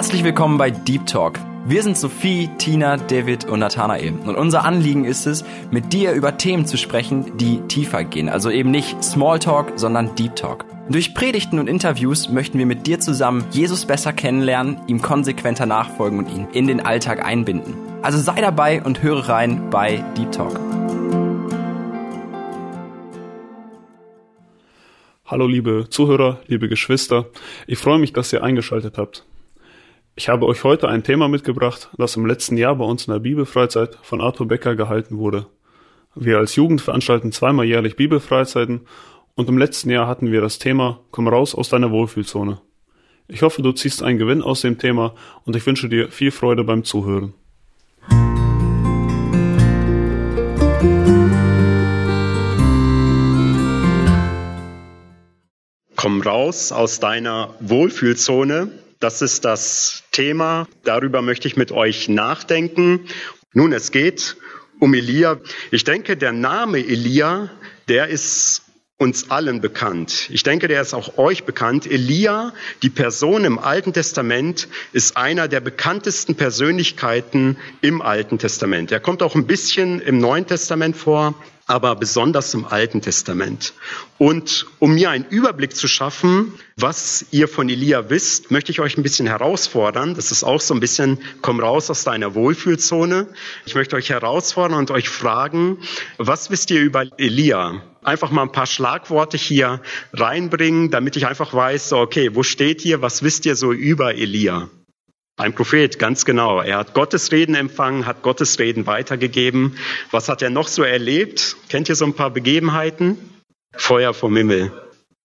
Herzlich willkommen bei Deep Talk. Wir sind Sophie, Tina, David und Nathanael. Und unser Anliegen ist es, mit dir über Themen zu sprechen, die tiefer gehen. Also eben nicht Smalltalk, sondern Deep Talk. Durch Predigten und Interviews möchten wir mit dir zusammen Jesus besser kennenlernen, ihm konsequenter nachfolgen und ihn in den Alltag einbinden. Also sei dabei und höre rein bei Deep Talk. Hallo liebe Zuhörer, liebe Geschwister, ich freue mich, dass ihr eingeschaltet habt. Ich habe euch heute ein Thema mitgebracht, das im letzten Jahr bei uns in der Bibelfreizeit von Arthur Becker gehalten wurde. Wir als Jugend veranstalten zweimal jährlich Bibelfreizeiten und im letzten Jahr hatten wir das Thema Komm raus aus deiner Wohlfühlzone. Ich hoffe, du ziehst einen Gewinn aus dem Thema und ich wünsche dir viel Freude beim Zuhören. Komm raus aus deiner Wohlfühlzone. Das ist das Thema. Darüber möchte ich mit euch nachdenken. Nun, es geht um Elia. Ich denke, der Name Elia, der ist uns allen bekannt. Ich denke, der ist auch euch bekannt. Elia, die Person im Alten Testament, ist einer der bekanntesten Persönlichkeiten im Alten Testament. Er kommt auch ein bisschen im Neuen Testament vor, aber besonders im Alten Testament. Und um mir einen Überblick zu schaffen, was ihr von Elia wisst, möchte ich euch ein bisschen herausfordern. Das ist auch so ein bisschen, komm raus aus deiner Wohlfühlzone. Ich möchte euch herausfordern und euch fragen, was wisst ihr über Elia? Einfach mal ein paar Schlagworte hier reinbringen, damit ich einfach weiß, okay, wo steht ihr, was wisst ihr so über Elia? Ein Prophet, ganz genau. Er hat Gottes Reden empfangen, hat Gottes Reden weitergegeben. Was hat er noch so erlebt? Kennt ihr so ein paar Begebenheiten? Feuer vom Himmel.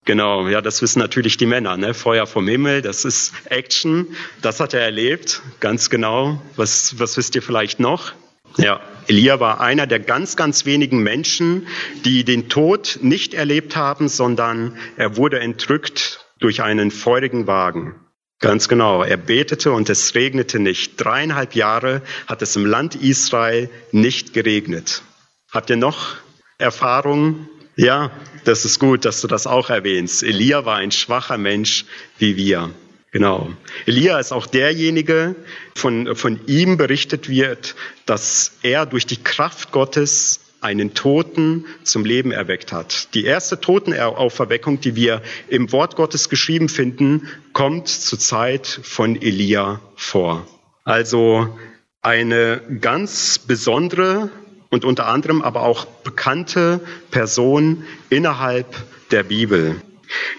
Genau, ja, das wissen natürlich die Männer, ne? Feuer vom Himmel, das ist Action. Das hat er erlebt, ganz genau. Was, was wisst ihr vielleicht noch? Ja, Elia war einer der ganz, ganz wenigen Menschen, die den Tod nicht erlebt haben, sondern er wurde entrückt durch einen feurigen Wagen. Ganz genau. Er betete und es regnete nicht. Dreieinhalb Jahre hat es im Land Israel nicht geregnet. Habt ihr noch Erfahrungen? Ja, das ist gut, dass du das auch erwähnst. Elia war ein schwacher Mensch wie wir. Genau. Elia ist auch derjenige, von, von ihm berichtet wird, dass er durch die Kraft Gottes einen Toten zum Leben erweckt hat. Die erste Totenauferweckung, die wir im Wort Gottes geschrieben finden, kommt zur Zeit von Elia vor. Also eine ganz besondere und unter anderem aber auch bekannte Person innerhalb der Bibel.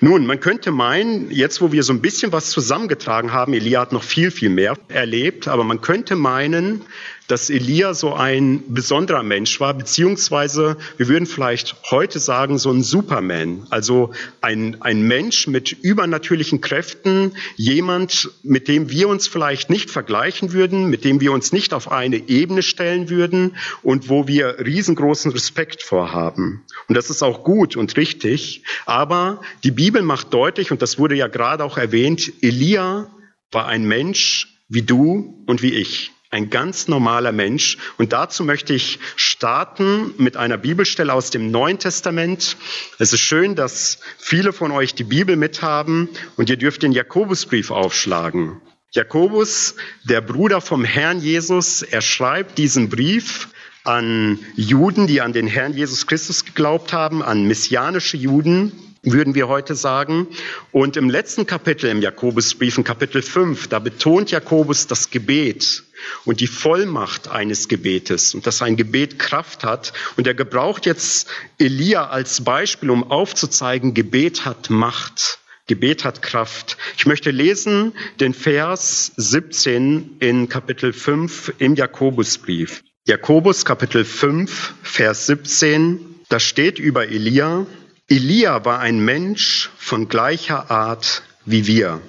Nun, man könnte meinen, jetzt wo wir so ein bisschen was zusammengetragen haben, Elia hat noch viel, viel mehr erlebt, aber man könnte meinen, dass Elia so ein besonderer Mensch war, beziehungsweise wir würden vielleicht heute sagen, so ein Superman, also ein, ein Mensch mit übernatürlichen Kräften, jemand, mit dem wir uns vielleicht nicht vergleichen würden, mit dem wir uns nicht auf eine Ebene stellen würden und wo wir riesengroßen Respekt vorhaben. Und das ist auch gut und richtig, aber die Bibel macht deutlich, und das wurde ja gerade auch erwähnt, Elia war ein Mensch wie du und wie ich ein ganz normaler Mensch. Und dazu möchte ich starten mit einer Bibelstelle aus dem Neuen Testament. Es ist schön, dass viele von euch die Bibel mithaben und ihr dürft den Jakobusbrief aufschlagen. Jakobus, der Bruder vom Herrn Jesus, er schreibt diesen Brief an Juden, die an den Herrn Jesus Christus geglaubt haben, an messianische Juden würden wir heute sagen. Und im letzten Kapitel im Jakobusbrief, in Kapitel 5, da betont Jakobus das Gebet und die Vollmacht eines Gebetes und dass ein Gebet Kraft hat. Und er gebraucht jetzt Elia als Beispiel, um aufzuzeigen, Gebet hat Macht. Gebet hat Kraft. Ich möchte lesen den Vers 17 in Kapitel 5 im Jakobusbrief. Jakobus Kapitel 5, Vers 17, da steht über Elia, Elia war ein Mensch von gleicher Art wie wir.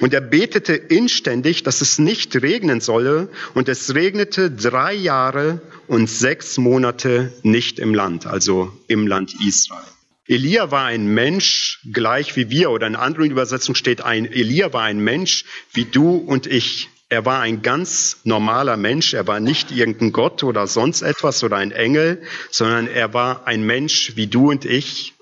Und er betete inständig, dass es nicht regnen solle, und es regnete drei Jahre und sechs Monate nicht im Land, also im Land Israel. Elia war ein Mensch gleich wie wir, oder in anderen Übersetzungen steht ein, Elia war ein Mensch wie du und ich. Er war ein ganz normaler Mensch. Er war nicht irgendein Gott oder sonst etwas oder ein Engel, sondern er war ein Mensch wie du und ich.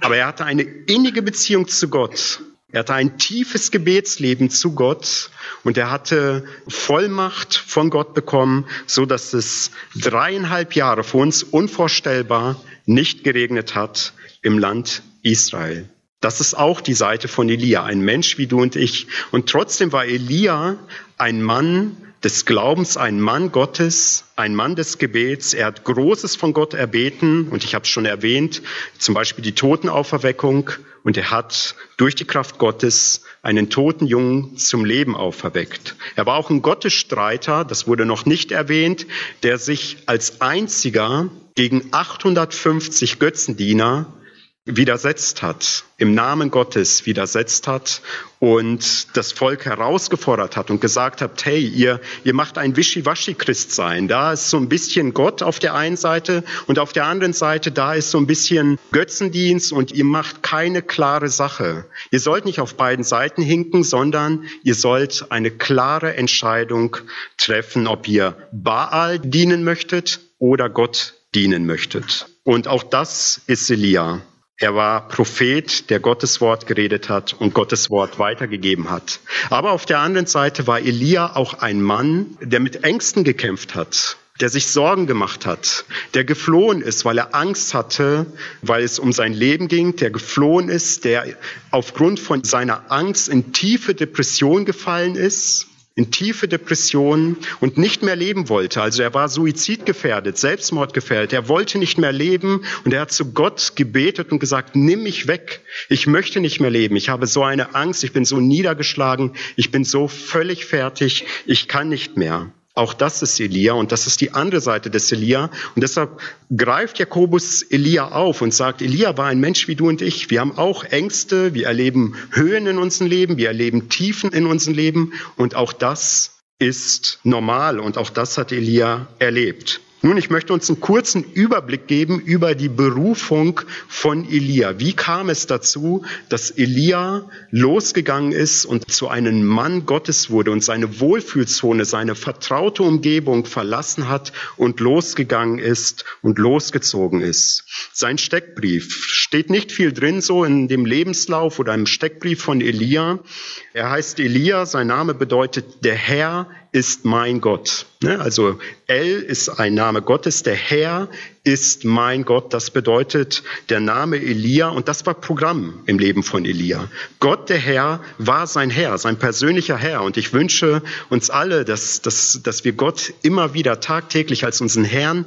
Aber er hatte eine innige Beziehung zu Gott. Er hatte ein tiefes Gebetsleben zu Gott und er hatte Vollmacht von Gott bekommen, so dass es dreieinhalb Jahre für uns unvorstellbar nicht geregnet hat im Land Israel. Das ist auch die Seite von Elia, ein Mensch wie du und ich. Und trotzdem war Elia ein Mann des Glaubens, ein Mann Gottes, ein Mann des Gebets. Er hat Großes von Gott erbeten und ich habe es schon erwähnt, zum Beispiel die Totenauferweckung und er hat durch die Kraft Gottes einen toten Jungen zum Leben auferweckt. Er war auch ein Gottesstreiter, das wurde noch nicht erwähnt, der sich als einziger gegen 850 Götzendiener widersetzt hat, im Namen Gottes widersetzt hat und das Volk herausgefordert hat und gesagt hat, hey, ihr, ihr macht ein Wischiwaschi-Christ sein. Da ist so ein bisschen Gott auf der einen Seite und auf der anderen Seite, da ist so ein bisschen Götzendienst und ihr macht keine klare Sache. Ihr sollt nicht auf beiden Seiten hinken, sondern ihr sollt eine klare Entscheidung treffen, ob ihr Baal dienen möchtet oder Gott dienen möchtet. Und auch das ist Elia. Er war Prophet, der Gottes Wort geredet hat und Gottes Wort weitergegeben hat. Aber auf der anderen Seite war Elia auch ein Mann, der mit Ängsten gekämpft hat, der sich Sorgen gemacht hat, der geflohen ist, weil er Angst hatte, weil es um sein Leben ging, der geflohen ist, der aufgrund von seiner Angst in tiefe Depression gefallen ist in tiefe Depressionen und nicht mehr leben wollte. Also er war suizidgefährdet, selbstmordgefährdet. Er wollte nicht mehr leben und er hat zu Gott gebetet und gesagt, nimm mich weg. Ich möchte nicht mehr leben. Ich habe so eine Angst. Ich bin so niedergeschlagen. Ich bin so völlig fertig. Ich kann nicht mehr. Auch das ist Elia und das ist die andere Seite des Elia. Und deshalb greift Jakobus Elia auf und sagt, Elia war ein Mensch wie du und ich. Wir haben auch Ängste, wir erleben Höhen in unserem Leben, wir erleben Tiefen in unserem Leben und auch das ist normal und auch das hat Elia erlebt. Nun, ich möchte uns einen kurzen Überblick geben über die Berufung von Elia. Wie kam es dazu, dass Elia losgegangen ist und zu einem Mann Gottes wurde und seine Wohlfühlzone, seine vertraute Umgebung verlassen hat und losgegangen ist und losgezogen ist? Sein Steckbrief steht nicht viel drin so in dem Lebenslauf oder im Steckbrief von Elia. Er heißt Elia, sein Name bedeutet der Herr ist mein Gott. Ne? Also El ist ein Name Gottes, der Herr ist mein Gott. Das bedeutet der Name Elia und das war Programm im Leben von Elia. Gott, der Herr, war sein Herr, sein persönlicher Herr. Und ich wünsche uns alle, dass, dass, dass wir Gott immer wieder tagtäglich als unseren Herrn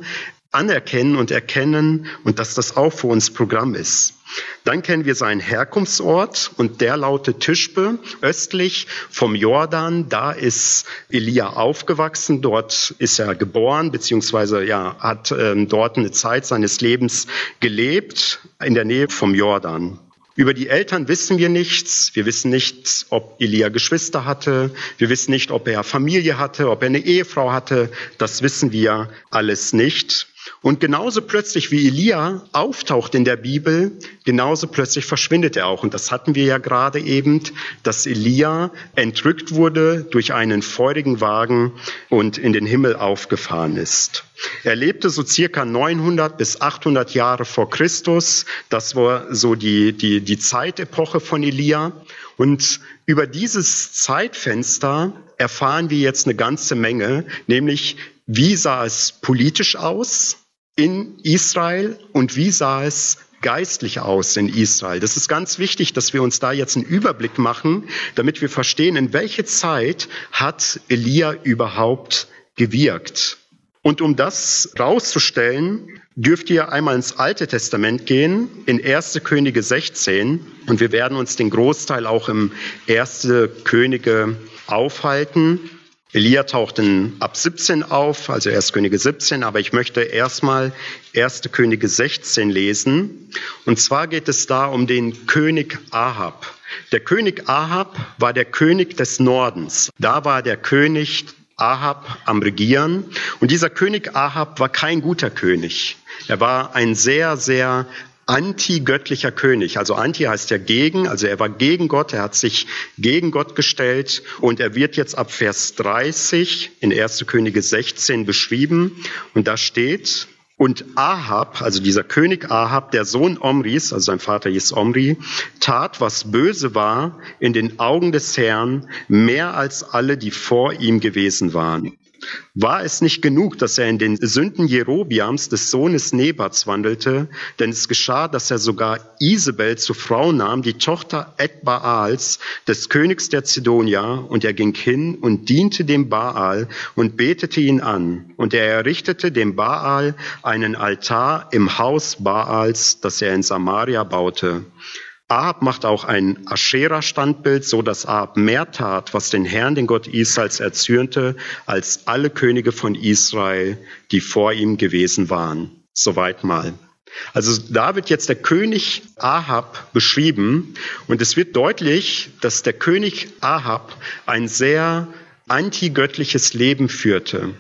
anerkennen und erkennen und dass das auch für uns Programm ist. Dann kennen wir seinen Herkunftsort und der lautet Tischbe, östlich vom Jordan. Da ist Elia aufgewachsen, dort ist er geboren, beziehungsweise ja, hat ähm, dort eine Zeit seines Lebens gelebt, in der Nähe vom Jordan. Über die Eltern wissen wir nichts. Wir wissen nicht, ob Elia Geschwister hatte. Wir wissen nicht, ob er Familie hatte, ob er eine Ehefrau hatte. Das wissen wir alles nicht. Und genauso plötzlich wie Elia auftaucht in der Bibel, genauso plötzlich verschwindet er auch. Und das hatten wir ja gerade eben, dass Elia entrückt wurde durch einen feurigen Wagen und in den Himmel aufgefahren ist. Er lebte so circa 900 bis 800 Jahre vor Christus. Das war so die, die, die Zeitepoche von Elia. Und über dieses Zeitfenster erfahren wir jetzt eine ganze Menge, nämlich wie sah es politisch aus in Israel und wie sah es geistlich aus in Israel. Das ist ganz wichtig, dass wir uns da jetzt einen Überblick machen, damit wir verstehen, in welche Zeit hat Elia überhaupt gewirkt. Und um das rauszustellen, dürft ihr einmal ins Alte Testament gehen, in 1. Könige 16. Und wir werden uns den Großteil auch im 1. Könige aufhalten. Elia taucht in ab 17 auf, also 1. Könige 17, aber ich möchte erstmal 1. Könige 16 lesen. Und zwar geht es da um den König Ahab. Der König Ahab war der König des Nordens. Da war der König Ahab am Regieren. Und dieser König Ahab war kein guter König. Er war ein sehr, sehr antigöttlicher König. Also anti heißt ja gegen, also er war gegen Gott, er hat sich gegen Gott gestellt und er wird jetzt ab Vers 30 in 1. Könige 16 beschrieben und da steht, Und Ahab, also dieser König Ahab, der Sohn Omris, also sein Vater hieß Omri, tat, was böse war in den Augen des Herrn, mehr als alle, die vor ihm gewesen waren. War es nicht genug, dass er in den Sünden Jerobiams des Sohnes Nebats wandelte, denn es geschah, dass er sogar Isabel zur Frau nahm, die Tochter Edbaals, des Königs der Zidonier, und er ging hin und diente dem Baal und betete ihn an. Und er errichtete dem Baal einen Altar im Haus Baals, das er in Samaria baute. Ahab macht auch ein Aschera-Standbild, so dass Ahab mehr tat, was den Herrn, den Gott Israels, erzürnte, als alle Könige von Israel, die vor ihm gewesen waren. Soweit mal. Also da wird jetzt der König Ahab beschrieben und es wird deutlich, dass der König Ahab ein sehr antigöttliches Leben führte.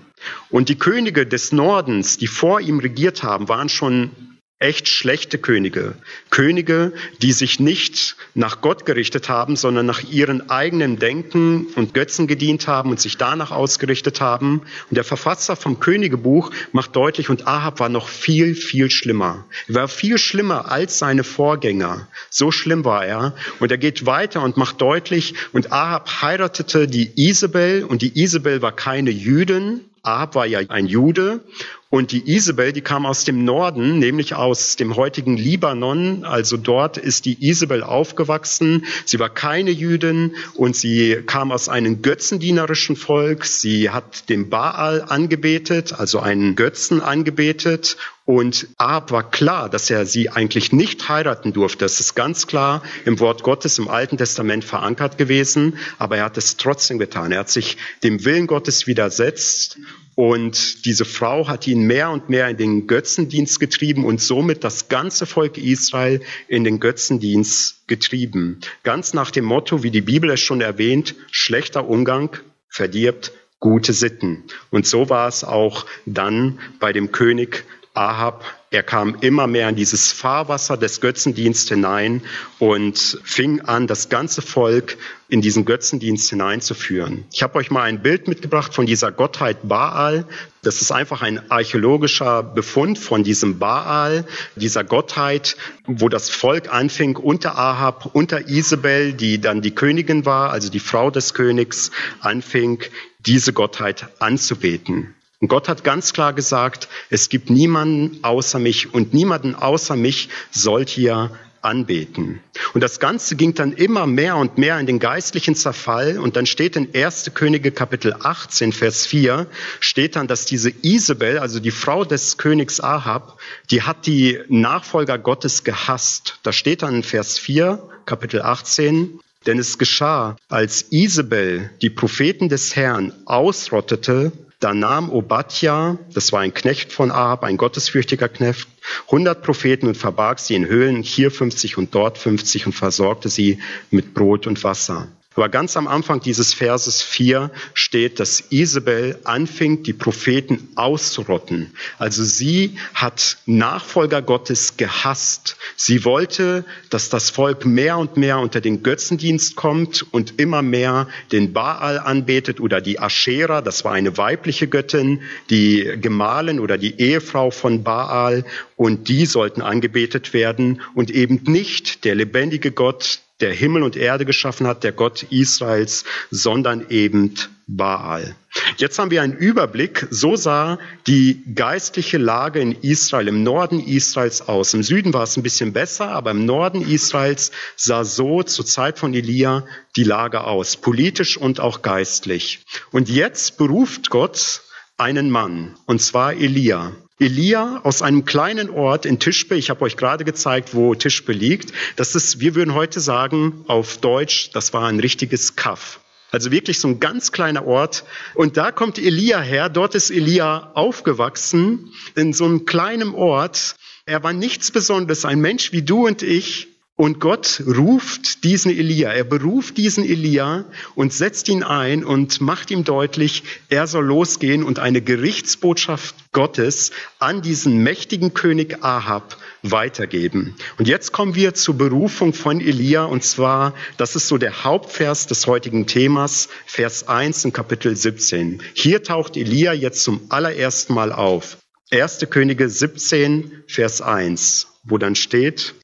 Und die Könige des Nordens, die vor ihm regiert haben, waren schon echt schlechte Könige. Könige, die sich nicht nach Gott gerichtet haben, sondern nach ihren eigenen Denken und Götzen gedient haben und sich danach ausgerichtet haben. Und der Verfasser vom Königebuch macht deutlich, und Ahab war noch viel, viel schlimmer. Er war viel schlimmer als seine Vorgänger. So schlimm war er. Und er geht weiter und macht deutlich, und Ahab heiratete die Isabel, und die Isabel war keine Jüdin, Ahab war ja ein Jude und die Isabel, die kam aus dem Norden, nämlich aus dem heutigen Libanon. Also dort ist die Isabel aufgewachsen. Sie war keine Jüdin und sie kam aus einem götzendienerischen Volk. Sie hat den Baal angebetet, also einen Götzen angebetet. Und Ahab war klar, dass er sie eigentlich nicht heiraten durfte. Das ist ganz klar im Wort Gottes im Alten Testament verankert gewesen. Aber er hat es trotzdem getan. Er hat sich dem Willen Gottes widersetzt und diese Frau hat ihn mehr und mehr in den Götzendienst getrieben und somit das ganze Volk Israel in den Götzendienst getrieben. Ganz nach dem Motto, wie die Bibel es schon erwähnt, schlechter Umgang verdirbt gute Sitten. Und so war es auch dann bei dem König Ahab er kam immer mehr in dieses Fahrwasser des Götzendienstes hinein und fing an, das ganze Volk in diesen Götzendienst hineinzuführen. Ich habe euch mal ein Bild mitgebracht von dieser Gottheit Baal. Das ist einfach ein archäologischer Befund von diesem Baal, dieser Gottheit, wo das Volk anfing unter Ahab, unter Isabel, die dann die Königin war, also die Frau des Königs, anfing, diese Gottheit anzubeten. Und Gott hat ganz klar gesagt, es gibt niemanden außer mich und niemanden außer mich sollt ihr anbeten. Und das Ganze ging dann immer mehr und mehr in den geistlichen Zerfall. Und dann steht in 1. Könige Kapitel 18, Vers 4, steht dann, dass diese Isabel, also die Frau des Königs Ahab, die hat die Nachfolger Gottes gehasst. Da steht dann in Vers 4, Kapitel 18, denn es geschah, als Isabel die Propheten des Herrn ausrottete, da nahm Obadja, das war ein Knecht von Ahab, ein gottesfürchtiger Knecht, 100 Propheten und verbarg sie in Höhlen, hier 50 und dort 50 und versorgte sie mit Brot und Wasser. Aber ganz am Anfang dieses Verses 4 steht, dass Isabel anfing, die Propheten auszurotten. Also sie hat Nachfolger Gottes gehasst. Sie wollte, dass das Volk mehr und mehr unter den Götzendienst kommt und immer mehr den Baal anbetet oder die Aschera, das war eine weibliche Göttin, die Gemahlin oder die Ehefrau von Baal und die sollten angebetet werden und eben nicht der lebendige Gott, der Himmel und Erde geschaffen hat, der Gott Israels, sondern eben Baal. Jetzt haben wir einen Überblick. So sah die geistliche Lage in Israel, im Norden Israels aus. Im Süden war es ein bisschen besser, aber im Norden Israels sah so zur Zeit von Elia die Lage aus, politisch und auch geistlich. Und jetzt beruft Gott einen Mann, und zwar Elia. Elia aus einem kleinen Ort in Tischbe, ich habe euch gerade gezeigt, wo Tischbe liegt, das ist, wir würden heute sagen auf Deutsch, das war ein richtiges Kaff. Also wirklich so ein ganz kleiner Ort. Und da kommt Elia her, dort ist Elia aufgewachsen, in so einem kleinen Ort. Er war nichts Besonderes, ein Mensch wie du und ich, und Gott ruft diesen Elia, er beruft diesen Elia und setzt ihn ein und macht ihm deutlich, er soll losgehen und eine Gerichtsbotschaft Gottes an diesen mächtigen König Ahab weitergeben. Und jetzt kommen wir zur Berufung von Elia und zwar, das ist so der Hauptvers des heutigen Themas, Vers 1 in Kapitel 17. Hier taucht Elia jetzt zum allerersten Mal auf. 1. Könige 17, Vers 1, wo dann steht,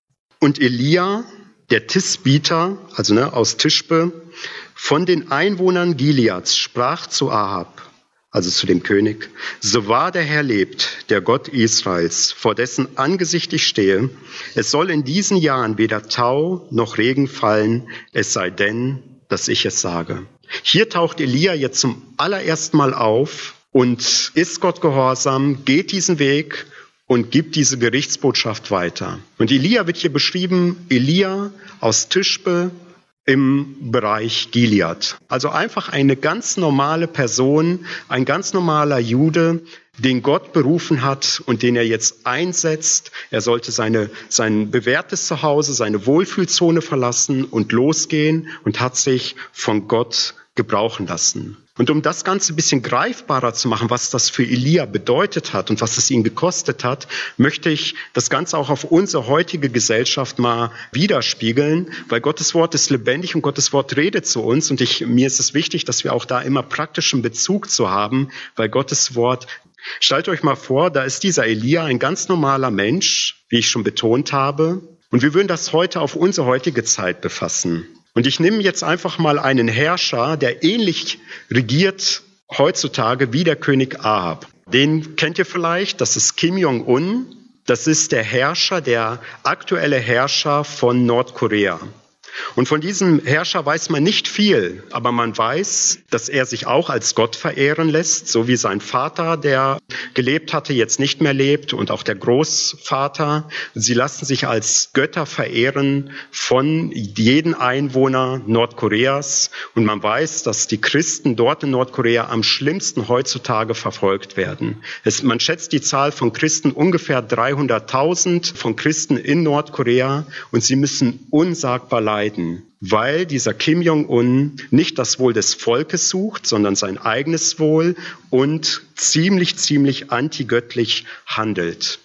und Elia, der Tisbiter, also ne, aus Tischbe, von den Einwohnern Gileads sprach zu Ahab, also zu dem König, so wahr der Herr lebt, der Gott Israels, vor dessen Angesicht ich stehe, es soll in diesen Jahren weder Tau noch Regen fallen, es sei denn, dass ich es sage. Hier taucht Elia jetzt zum allerersten Mal auf und ist Gott gehorsam, geht diesen Weg und gibt diese Gerichtsbotschaft weiter. Und Elia wird hier beschrieben, Elia aus Tischbe, im Bereich Gilead. Also einfach eine ganz normale Person, ein ganz normaler Jude, den Gott berufen hat und den er jetzt einsetzt. Er sollte seine, sein bewährtes Zuhause, seine Wohlfühlzone verlassen und losgehen und hat sich von Gott gebrauchen lassen. Und um das Ganze ein bisschen greifbarer zu machen, was das für Elia bedeutet hat und was es ihn gekostet hat, möchte ich das Ganze auch auf unsere heutige Gesellschaft mal widerspiegeln, weil Gottes Wort ist lebendig und Gottes Wort redet zu uns und ich, mir ist es wichtig, dass wir auch da immer praktischen Bezug zu haben, weil Gottes Wort Stellt euch mal vor, da ist dieser Elia ein ganz normaler Mensch, wie ich schon betont habe, und wir würden das heute auf unsere heutige Zeit befassen. Und ich nehme jetzt einfach mal einen Herrscher, der ähnlich regiert heutzutage wie der König Ahab. Den kennt ihr vielleicht, das ist Kim Jong-un. Das ist der Herrscher, der aktuelle Herrscher von Nordkorea. Und von diesem Herrscher weiß man nicht viel, aber man weiß, dass er sich auch als Gott verehren lässt, so wie sein Vater, der gelebt hatte, jetzt nicht mehr lebt und auch der Großvater. Sie lassen sich als Götter verehren von jedem Einwohner Nordkoreas. Und man weiß, dass die Christen dort in Nordkorea am schlimmsten heutzutage verfolgt werden. Es, man schätzt die Zahl von Christen ungefähr 300.000 von Christen in Nordkorea und sie müssen unsagbar leiden leiden, weil dieser Kim Jong-un nicht das Wohl des Volkes sucht, sondern sein eigenes Wohl und ziemlich, ziemlich antigöttlich handelt.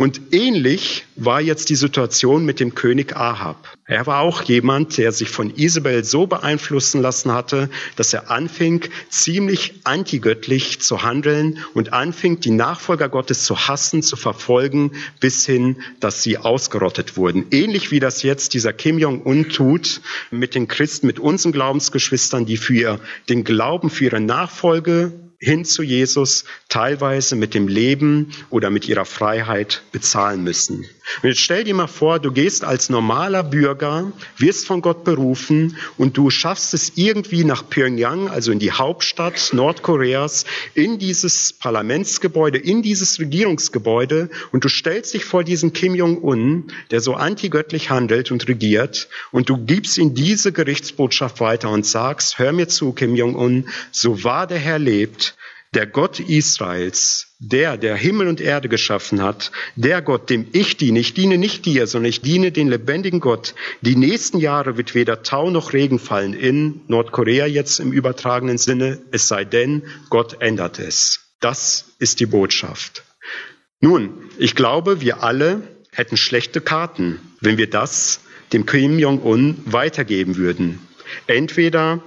Und ähnlich war jetzt die Situation mit dem König Ahab. Er war auch jemand, der sich von Isabel so beeinflussen lassen hatte, dass er anfing, ziemlich antigöttlich zu handeln und anfing, die Nachfolger Gottes zu hassen, zu verfolgen, bis hin, dass sie ausgerottet wurden. Ähnlich wie das jetzt dieser Kim Jong-un tut mit den Christen, mit unseren Glaubensgeschwistern, die für den Glauben, für ihre Nachfolge hin zu Jesus teilweise mit dem Leben oder mit ihrer Freiheit bezahlen müssen. Und jetzt stell dir mal vor, du gehst als normaler Bürger, wirst von Gott berufen und du schaffst es irgendwie nach Pyongyang, also in die Hauptstadt Nordkoreas, in dieses Parlamentsgebäude, in dieses Regierungsgebäude und du stellst dich vor diesen Kim Jong-un, der so antigöttlich handelt und regiert und du gibst ihm diese Gerichtsbotschaft weiter und sagst, hör mir zu, Kim Jong-un, so wahr der Herr lebt, der Gott Israels, der, der Himmel und Erde geschaffen hat, der Gott, dem ich diene, ich diene nicht dir, sondern ich diene den lebendigen Gott. Die nächsten Jahre wird weder Tau noch Regen fallen in Nordkorea jetzt im übertragenen Sinne, es sei denn, Gott ändert es. Das ist die Botschaft. Nun, ich glaube, wir alle hätten schlechte Karten, wenn wir das dem Kim Jong-un weitergeben würden. Entweder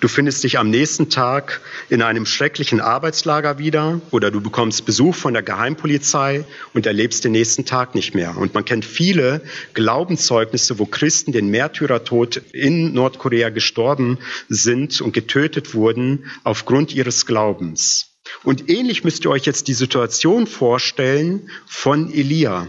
Du findest dich am nächsten Tag in einem schrecklichen Arbeitslager wieder oder du bekommst Besuch von der Geheimpolizei und erlebst den nächsten Tag nicht mehr. Und man kennt viele Glaubenszeugnisse, wo Christen den Märtyrertod in Nordkorea gestorben sind und getötet wurden aufgrund ihres Glaubens. Und ähnlich müsst ihr euch jetzt die Situation vorstellen von Elia.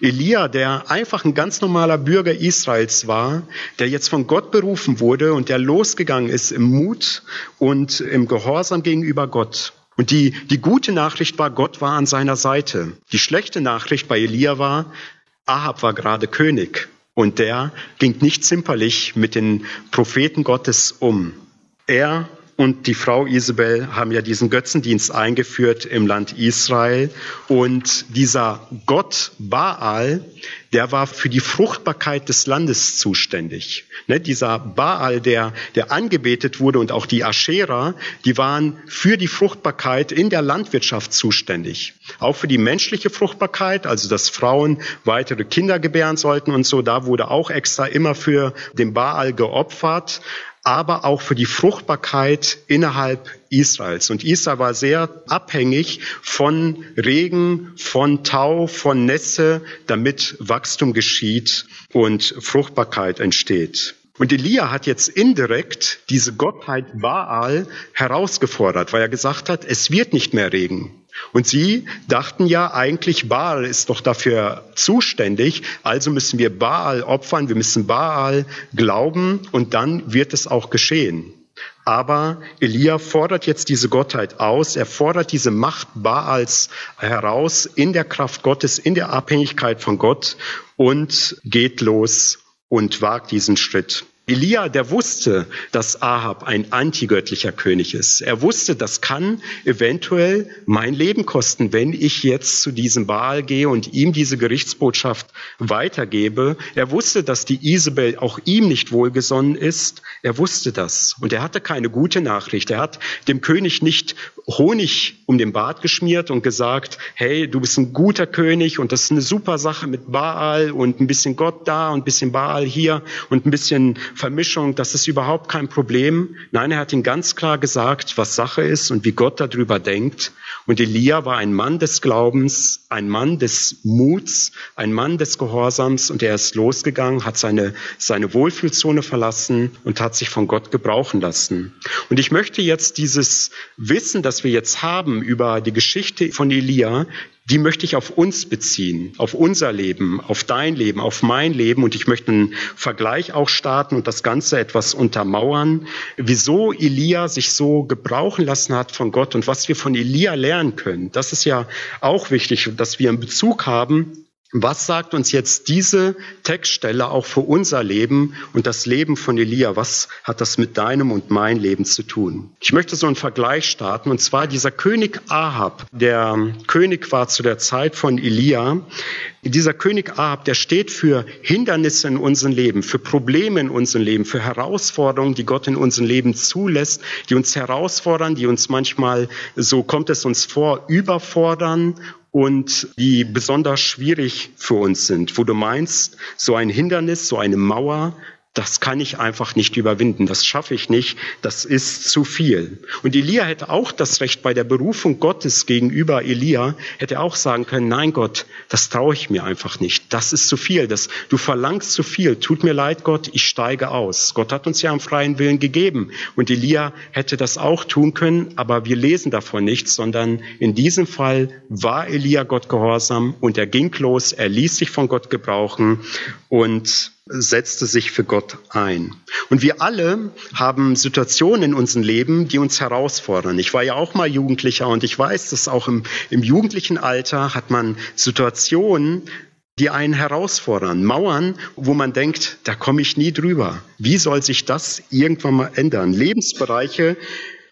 Elia, der einfach ein ganz normaler Bürger Israels war, der jetzt von Gott berufen wurde und der losgegangen ist im Mut und im Gehorsam gegenüber Gott. Und die, die gute Nachricht war, Gott war an seiner Seite. Die schlechte Nachricht bei Elia war, Ahab war gerade König und der ging nicht zimperlich mit den Propheten Gottes um. Er und die Frau Isabel haben ja diesen Götzendienst eingeführt im Land Israel. Und dieser Gott Baal, der war für die Fruchtbarkeit des Landes zuständig. Ne, dieser Baal, der, der angebetet wurde und auch die Aschera, die waren für die Fruchtbarkeit in der Landwirtschaft zuständig. Auch für die menschliche Fruchtbarkeit, also dass Frauen weitere Kinder gebären sollten und so, da wurde auch extra immer für den Baal geopfert. Aber auch für die Fruchtbarkeit innerhalb Israels. Und Israel war sehr abhängig von Regen, von Tau, von Nässe, damit Wachstum geschieht und Fruchtbarkeit entsteht. Und Elia hat jetzt indirekt diese Gottheit Baal herausgefordert, weil er gesagt hat, es wird nicht mehr Regen. Und sie dachten ja eigentlich, Baal ist doch dafür zuständig, also müssen wir Baal opfern, wir müssen Baal glauben und dann wird es auch geschehen. Aber Elia fordert jetzt diese Gottheit aus, er fordert diese Macht Baals heraus in der Kraft Gottes, in der Abhängigkeit von Gott und geht los und wagt diesen Schritt. Elia, der wusste, dass Ahab ein antigöttlicher König ist. Er wusste, das kann eventuell mein Leben kosten, wenn ich jetzt zu diesem Baal gehe und ihm diese Gerichtsbotschaft weitergebe. Er wusste, dass die Isabel auch ihm nicht wohlgesonnen ist. Er wusste das. Und er hatte keine gute Nachricht. Er hat dem König nicht Honig um den Bart geschmiert und gesagt, hey, du bist ein guter König und das ist eine super Sache mit Baal und ein bisschen Gott da und ein bisschen Baal hier und ein bisschen Vermischung, das ist überhaupt kein Problem. Nein, er hat ihm ganz klar gesagt, was Sache ist und wie Gott darüber denkt. Und Elia war ein Mann des Glaubens, ein Mann des Muts, ein Mann des Gehorsams und er ist losgegangen, hat seine, seine Wohlfühlzone verlassen und hat sich von Gott gebrauchen lassen. Und ich möchte jetzt dieses Wissen, das wir jetzt haben über die Geschichte von Elia, die möchte ich auf uns beziehen, auf unser Leben, auf dein Leben, auf mein Leben. Und ich möchte einen Vergleich auch starten und das Ganze etwas untermauern, wieso Elia sich so gebrauchen lassen hat von Gott und was wir von Elia lernen können. Das ist ja auch wichtig, dass wir einen Bezug haben was sagt uns jetzt diese Textstelle auch für unser Leben und das Leben von Elia? Was hat das mit deinem und mein Leben zu tun? Ich möchte so einen Vergleich starten und zwar dieser König Ahab, der König war zu der Zeit von Elia. Dieser König Ahab, der steht für Hindernisse in unserem Leben, für Probleme in unserem Leben, für Herausforderungen, die Gott in unserem Leben zulässt, die uns herausfordern, die uns manchmal, so kommt es uns vor, überfordern und die besonders schwierig für uns sind, wo du meinst, so ein Hindernis, so eine Mauer, das kann ich einfach nicht überwinden, das schaffe ich nicht, das ist zu viel. Und Elia hätte auch das Recht bei der Berufung Gottes gegenüber Elia, hätte auch sagen können, nein Gott, das traue ich mir einfach nicht, das ist zu viel, das, du verlangst zu viel, tut mir leid Gott, ich steige aus. Gott hat uns ja am freien Willen gegeben. Und Elia hätte das auch tun können, aber wir lesen davon nichts, sondern in diesem Fall war Elia Gott gehorsam und er ging los, er ließ sich von Gott gebrauchen. Und setzte sich für Gott ein. Und wir alle haben Situationen in unserem Leben, die uns herausfordern. Ich war ja auch mal Jugendlicher und ich weiß, dass auch im, im jugendlichen Alter hat man Situationen, die einen herausfordern. Mauern, wo man denkt, da komme ich nie drüber. Wie soll sich das irgendwann mal ändern? Lebensbereiche,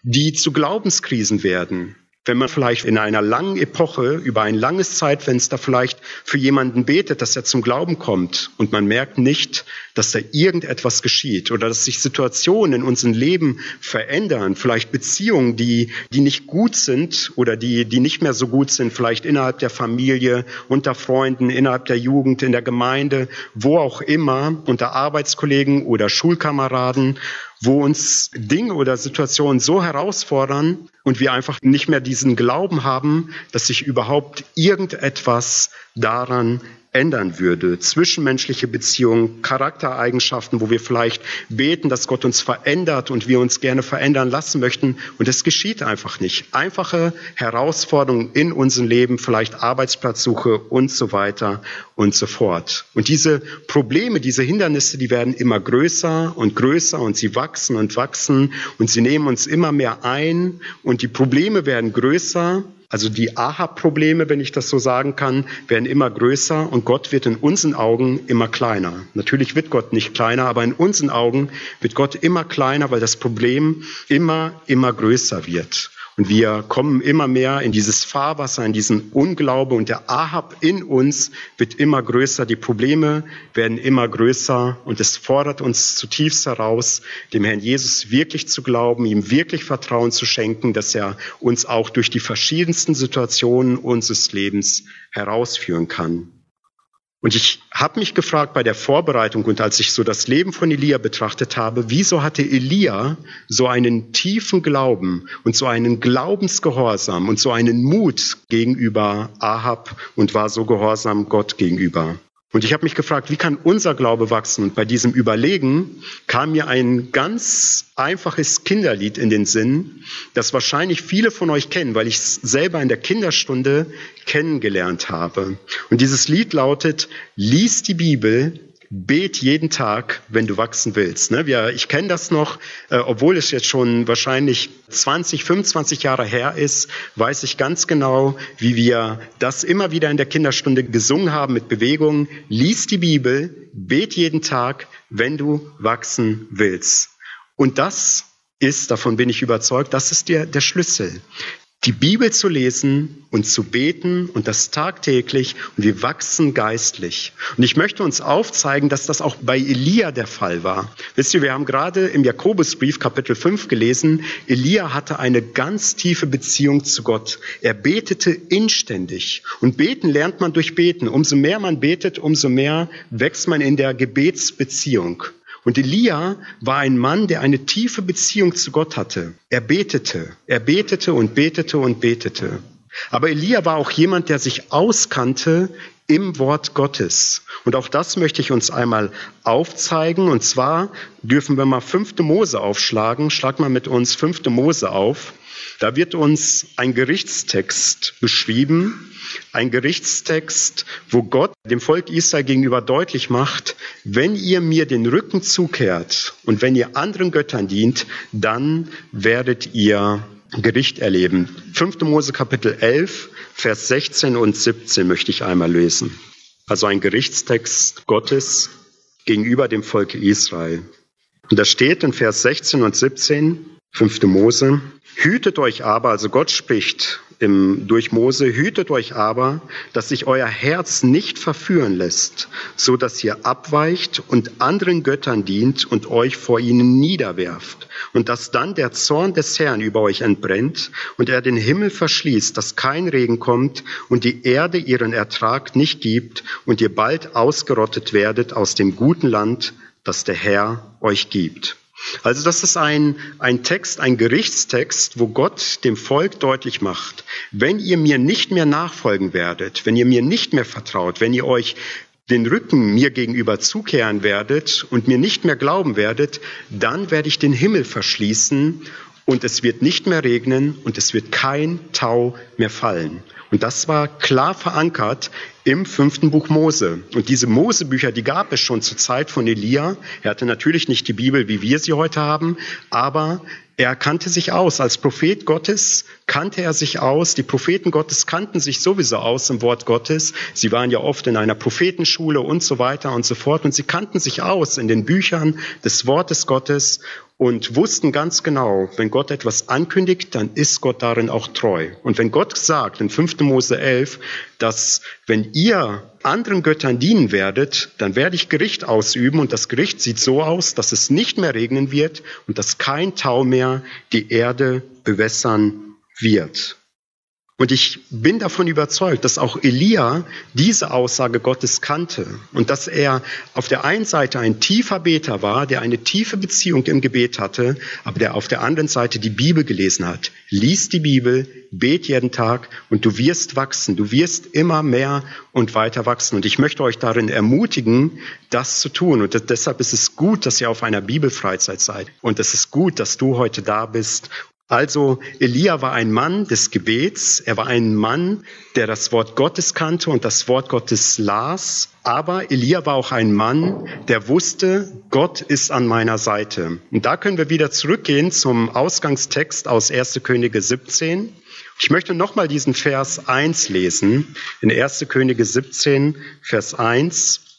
die zu Glaubenskrisen werden. Wenn man vielleicht in einer langen Epoche über ein langes Zeitfenster vielleicht für jemanden betet, dass er zum Glauben kommt und man merkt nicht, dass da irgendetwas geschieht oder dass sich Situationen in unserem Leben verändern, vielleicht Beziehungen, die, die nicht gut sind oder die, die nicht mehr so gut sind, vielleicht innerhalb der Familie, unter Freunden, innerhalb der Jugend, in der Gemeinde, wo auch immer, unter Arbeitskollegen oder Schulkameraden wo uns Dinge oder Situationen so herausfordern und wir einfach nicht mehr diesen Glauben haben, dass sich überhaupt irgendetwas daran ändern würde. Zwischenmenschliche Beziehungen, Charaktereigenschaften, wo wir vielleicht beten, dass Gott uns verändert und wir uns gerne verändern lassen möchten. Und es geschieht einfach nicht. Einfache Herausforderungen in unserem Leben, vielleicht Arbeitsplatzsuche und so weiter und so fort. Und diese Probleme, diese Hindernisse, die werden immer größer und größer und sie wachsen und wachsen und sie nehmen uns immer mehr ein und die Probleme werden größer also die Aha-Probleme, wenn ich das so sagen kann, werden immer größer und Gott wird in unseren Augen immer kleiner. Natürlich wird Gott nicht kleiner, aber in unseren Augen wird Gott immer kleiner, weil das Problem immer, immer größer wird. Und wir kommen immer mehr in dieses Fahrwasser, in diesen Unglaube und der Ahab in uns wird immer größer. Die Probleme werden immer größer und es fordert uns zutiefst heraus, dem Herrn Jesus wirklich zu glauben, ihm wirklich Vertrauen zu schenken, dass er uns auch durch die verschiedensten Situationen unseres Lebens herausführen kann. Und ich habe mich gefragt bei der Vorbereitung und als ich so das Leben von Elia betrachtet habe, wieso hatte Elia so einen tiefen Glauben und so einen Glaubensgehorsam und so einen Mut gegenüber Ahab und war so gehorsam Gott gegenüber? Und ich habe mich gefragt, wie kann unser Glaube wachsen? Und bei diesem Überlegen kam mir ein ganz einfaches Kinderlied in den Sinn, das wahrscheinlich viele von euch kennen, weil ich es selber in der Kinderstunde kennengelernt habe. Und dieses Lied lautet, lies die Bibel, bet jeden Tag, wenn du wachsen willst. Ne? Wir, ich kenne das noch, äh, obwohl es jetzt schon wahrscheinlich 20, 25 Jahre her ist, weiß ich ganz genau, wie wir das immer wieder in der Kinderstunde gesungen haben mit Bewegungen. Lies die Bibel, bet jeden Tag, wenn du wachsen willst. Und das ist, davon bin ich überzeugt, das ist der, der Schlüssel die Bibel zu lesen und zu beten und das tagtäglich und wir wachsen geistlich. Und ich möchte uns aufzeigen, dass das auch bei Elia der Fall war. Wisst ihr, wir haben gerade im Jakobusbrief Kapitel 5 gelesen, Elia hatte eine ganz tiefe Beziehung zu Gott. Er betete inständig. Und beten lernt man durch beten. Umso mehr man betet, umso mehr wächst man in der Gebetsbeziehung. Und Elia war ein Mann, der eine tiefe Beziehung zu Gott hatte. Er betete, er betete und betete und betete. Aber Elia war auch jemand, der sich auskannte im Wort Gottes. Und auch das möchte ich uns einmal aufzeigen. Und zwar dürfen wir mal fünfte Mose aufschlagen. Schlag mal mit uns fünfte Mose auf. Da wird uns ein Gerichtstext beschrieben, ein Gerichtstext, wo Gott dem Volk Israel gegenüber deutlich macht, wenn ihr mir den Rücken zukehrt und wenn ihr anderen Göttern dient, dann werdet ihr Gericht erleben. 5. Mose Kapitel 11, Vers 16 und 17 möchte ich einmal lesen. Also ein Gerichtstext Gottes gegenüber dem Volk Israel. Und da steht in Vers 16 und 17, 5. Mose, hütet euch aber, also Gott spricht im, durch Mose, hütet euch aber, dass sich euer Herz nicht verführen lässt, so dass ihr abweicht und anderen Göttern dient und euch vor ihnen niederwerft und dass dann der Zorn des Herrn über euch entbrennt und er den Himmel verschließt, dass kein Regen kommt und die Erde ihren Ertrag nicht gibt und ihr bald ausgerottet werdet aus dem guten Land, das der Herr euch gibt. Also das ist ein, ein Text, ein Gerichtstext, wo Gott dem Volk deutlich macht, wenn ihr mir nicht mehr nachfolgen werdet, wenn ihr mir nicht mehr vertraut, wenn ihr euch den Rücken mir gegenüber zukehren werdet und mir nicht mehr glauben werdet, dann werde ich den Himmel verschließen und es wird nicht mehr regnen und es wird kein Tau mehr fallen. Und das war klar verankert im fünften Buch Mose. Und diese Mosebücher, die gab es schon zur Zeit von Elia. Er hatte natürlich nicht die Bibel, wie wir sie heute haben, aber er kannte sich aus. Als Prophet Gottes kannte er sich aus. Die Propheten Gottes kannten sich sowieso aus im Wort Gottes. Sie waren ja oft in einer Prophetenschule und so weiter und so fort. Und sie kannten sich aus in den Büchern des Wortes Gottes und wussten ganz genau, wenn Gott etwas ankündigt, dann ist Gott darin auch treu. Und wenn Gott sagt in 5. Mose 11, dass wenn ihr anderen Göttern dienen werdet, dann werde ich Gericht ausüben und das Gericht sieht so aus, dass es nicht mehr regnen wird und dass kein Tau mehr die Erde bewässern wird. Und ich bin davon überzeugt, dass auch Elia diese Aussage Gottes kannte und dass er auf der einen Seite ein tiefer Beter war, der eine tiefe Beziehung im Gebet hatte, aber der auf der anderen Seite die Bibel gelesen hat. Lies die Bibel, bet jeden Tag und du wirst wachsen. Du wirst immer mehr und weiter wachsen. Und ich möchte euch darin ermutigen, das zu tun. Und deshalb ist es gut, dass ihr auf einer Bibelfreizeit seid. Und es ist gut, dass du heute da bist also Elia war ein Mann des Gebets, er war ein Mann, der das Wort Gottes kannte und das Wort Gottes las, aber Elia war auch ein Mann, der wusste, Gott ist an meiner Seite. Und da können wir wieder zurückgehen zum Ausgangstext aus 1. Könige 17. Ich möchte nochmal diesen Vers 1 lesen, in 1. Könige 17, Vers 1.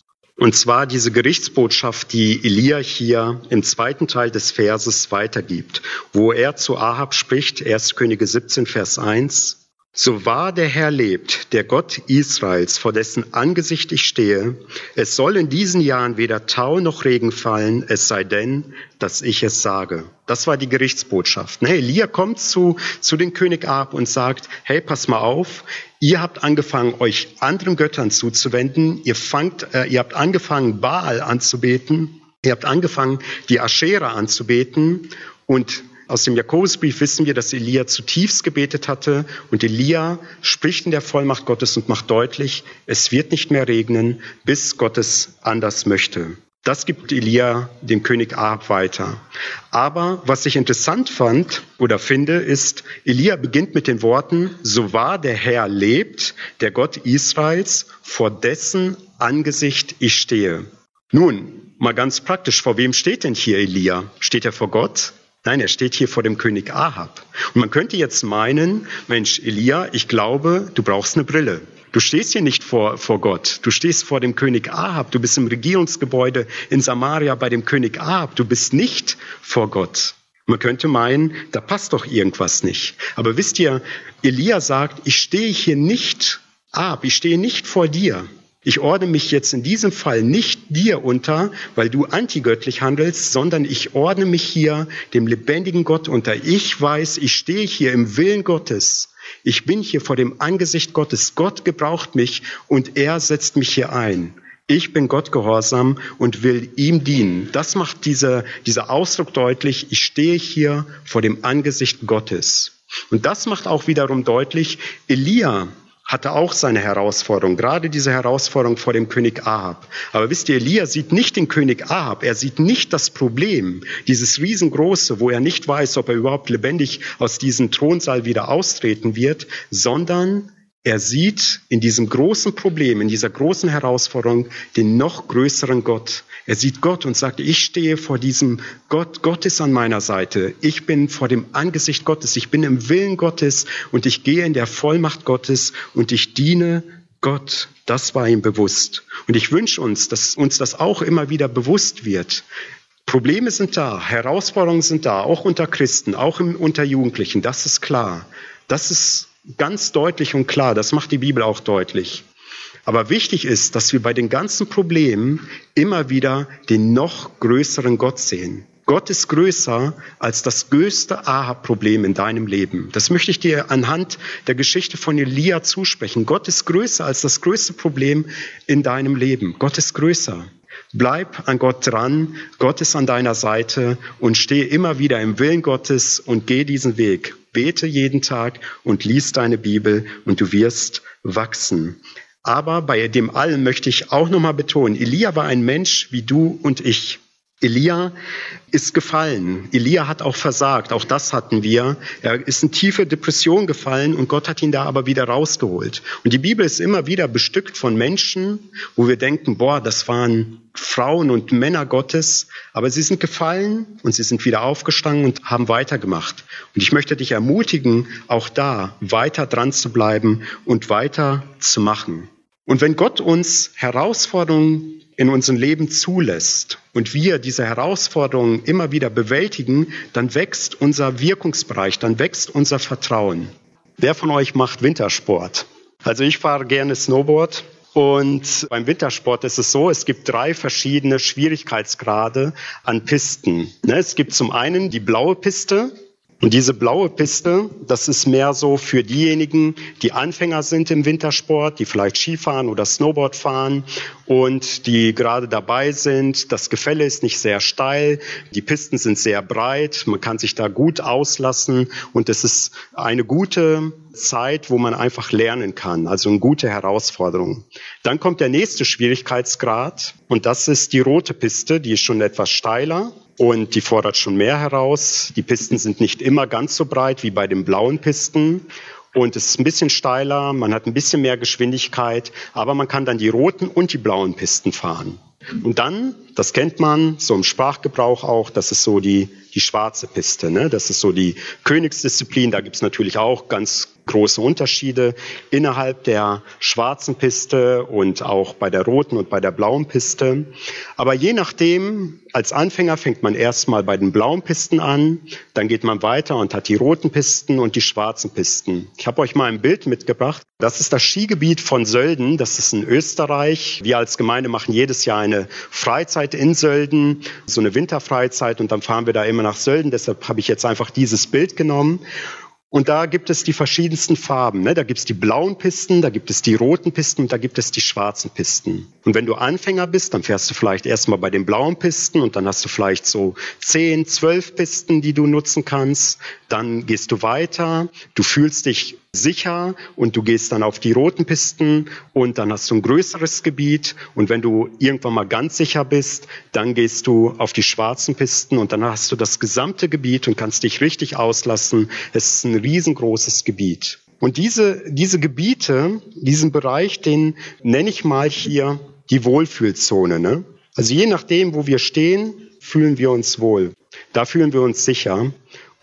Und zwar diese Gerichtsbotschaft, die Elia hier im zweiten Teil des Verses weitergibt, wo er zu Ahab spricht, 1. Könige 17, Vers 1. So wahr der Herr lebt, der Gott Israels, vor dessen Angesicht ich stehe, es soll in diesen Jahren weder Tau noch Regen fallen, es sei denn, dass ich es sage. Das war die Gerichtsbotschaft. Ne, Elia kommt zu, zu den König Ahab und sagt, hey, pass mal auf, Ihr habt angefangen, euch anderen Göttern zuzuwenden. Ihr, fangt, äh, ihr habt angefangen, Baal anzubeten. Ihr habt angefangen, die Aschera anzubeten. Und aus dem Jakobusbrief wissen wir, dass Elia zutiefst gebetet hatte. Und Elia spricht in der Vollmacht Gottes und macht deutlich, es wird nicht mehr regnen, bis Gott es anders möchte. Das gibt Elia dem König Ahab weiter. Aber was ich interessant fand oder finde, ist, Elia beginnt mit den Worten, so wahr der Herr lebt, der Gott Israels, vor dessen Angesicht ich stehe. Nun, mal ganz praktisch, vor wem steht denn hier Elia? Steht er vor Gott? Nein, er steht hier vor dem König Ahab. Und man könnte jetzt meinen, Mensch, Elia, ich glaube, du brauchst eine Brille. Du stehst hier nicht vor, vor Gott. Du stehst vor dem König Ahab. Du bist im Regierungsgebäude in Samaria bei dem König Ahab. Du bist nicht vor Gott. Man könnte meinen, da passt doch irgendwas nicht. Aber wisst ihr, Elia sagt, ich stehe hier nicht ab. Ich stehe nicht vor dir. Ich ordne mich jetzt in diesem Fall nicht dir unter, weil du antigöttlich handelst, sondern ich ordne mich hier dem lebendigen Gott unter. Ich weiß, ich stehe hier im Willen Gottes. Ich bin hier vor dem Angesicht Gottes. Gott gebraucht mich und er setzt mich hier ein. Ich bin Gott gehorsam und will ihm dienen. Das macht dieser, dieser Ausdruck deutlich. Ich stehe hier vor dem Angesicht Gottes. Und das macht auch wiederum deutlich, Elia hatte auch seine Herausforderung, gerade diese Herausforderung vor dem König Ahab. Aber wisst ihr, Elia sieht nicht den König Ahab, er sieht nicht das Problem, dieses riesengroße, wo er nicht weiß, ob er überhaupt lebendig aus diesem Thronsaal wieder austreten wird, sondern er sieht in diesem großen Problem, in dieser großen Herausforderung den noch größeren Gott. Er sieht Gott und sagt, ich stehe vor diesem Gott, Gott ist an meiner Seite. Ich bin vor dem Angesicht Gottes, ich bin im Willen Gottes und ich gehe in der Vollmacht Gottes und ich diene Gott. Das war ihm bewusst. Und ich wünsche uns, dass uns das auch immer wieder bewusst wird. Probleme sind da, Herausforderungen sind da, auch unter Christen, auch unter Jugendlichen, das ist klar. Das ist Ganz deutlich und klar, das macht die Bibel auch deutlich. Aber wichtig ist, dass wir bei den ganzen Problemen immer wieder den noch größeren Gott sehen. Gott ist größer als das größte Ahab-Problem in deinem Leben. Das möchte ich dir anhand der Geschichte von Elia zusprechen. Gott ist größer als das größte Problem in deinem Leben. Gott ist größer. Bleib an Gott dran. Gott ist an deiner Seite und stehe immer wieder im Willen Gottes und geh diesen Weg. Bete jeden Tag und lies deine Bibel und du wirst wachsen. Aber bei dem allen möchte ich auch nochmal betonen, Elia war ein Mensch wie du und ich. Elia ist gefallen. Elia hat auch versagt. Auch das hatten wir. Er ist in tiefe Depression gefallen und Gott hat ihn da aber wieder rausgeholt. Und die Bibel ist immer wieder bestückt von Menschen, wo wir denken, boah, das waren Frauen und Männer Gottes, aber sie sind gefallen und sie sind wieder aufgestanden und haben weitergemacht. Und ich möchte dich ermutigen, auch da weiter dran zu bleiben und weiter zu machen. Und wenn Gott uns Herausforderungen in unserem Leben zulässt und wir diese Herausforderungen immer wieder bewältigen, dann wächst unser Wirkungsbereich, dann wächst unser Vertrauen. Wer von euch macht Wintersport? Also ich fahre gerne Snowboard und beim Wintersport ist es so, es gibt drei verschiedene Schwierigkeitsgrade an Pisten. Ne, es gibt zum einen die blaue Piste, und diese blaue Piste, das ist mehr so für diejenigen, die Anfänger sind im Wintersport, die vielleicht Skifahren oder Snowboard fahren und die gerade dabei sind. Das Gefälle ist nicht sehr steil, die Pisten sind sehr breit, man kann sich da gut auslassen und es ist eine gute Zeit, wo man einfach lernen kann, also eine gute Herausforderung. Dann kommt der nächste Schwierigkeitsgrad und das ist die rote Piste, die ist schon etwas steiler und die fordert schon mehr heraus. Die Pisten sind nicht immer ganz so breit wie bei den blauen Pisten und es ist ein bisschen steiler, man hat ein bisschen mehr Geschwindigkeit, aber man kann dann die roten und die blauen Pisten fahren. Und dann, das kennt man so im Sprachgebrauch auch, das ist so die, die schwarze Piste. Ne? Das ist so die Königsdisziplin. Da gibt es natürlich auch ganz große Unterschiede innerhalb der schwarzen Piste und auch bei der roten und bei der blauen Piste. Aber je nachdem, als Anfänger fängt man erstmal bei den blauen Pisten an, dann geht man weiter und hat die roten Pisten und die schwarzen Pisten. Ich habe euch mal ein Bild mitgebracht. Das ist das Skigebiet von Sölden, das ist in Österreich. Wir als Gemeinde machen jedes Jahr eine Freizeit in Sölden, so eine Winterfreizeit und dann fahren wir da immer nach Sölden. Deshalb habe ich jetzt einfach dieses Bild genommen. Und da gibt es die verschiedensten Farben. Ne? Da gibt es die blauen Pisten, da gibt es die roten Pisten und da gibt es die schwarzen Pisten. Und wenn du Anfänger bist, dann fährst du vielleicht erstmal bei den blauen Pisten und dann hast du vielleicht so 10, 12 Pisten, die du nutzen kannst. Dann gehst du weiter, du fühlst dich sicher und du gehst dann auf die roten Pisten und dann hast du ein größeres Gebiet und wenn du irgendwann mal ganz sicher bist, dann gehst du auf die schwarzen Pisten und dann hast du das gesamte Gebiet und kannst dich richtig auslassen. Es ist ein riesengroßes Gebiet. Und diese, diese Gebiete, diesen Bereich, den nenne ich mal hier die Wohlfühlzone. Ne? Also je nachdem, wo wir stehen, fühlen wir uns wohl. Da fühlen wir uns sicher.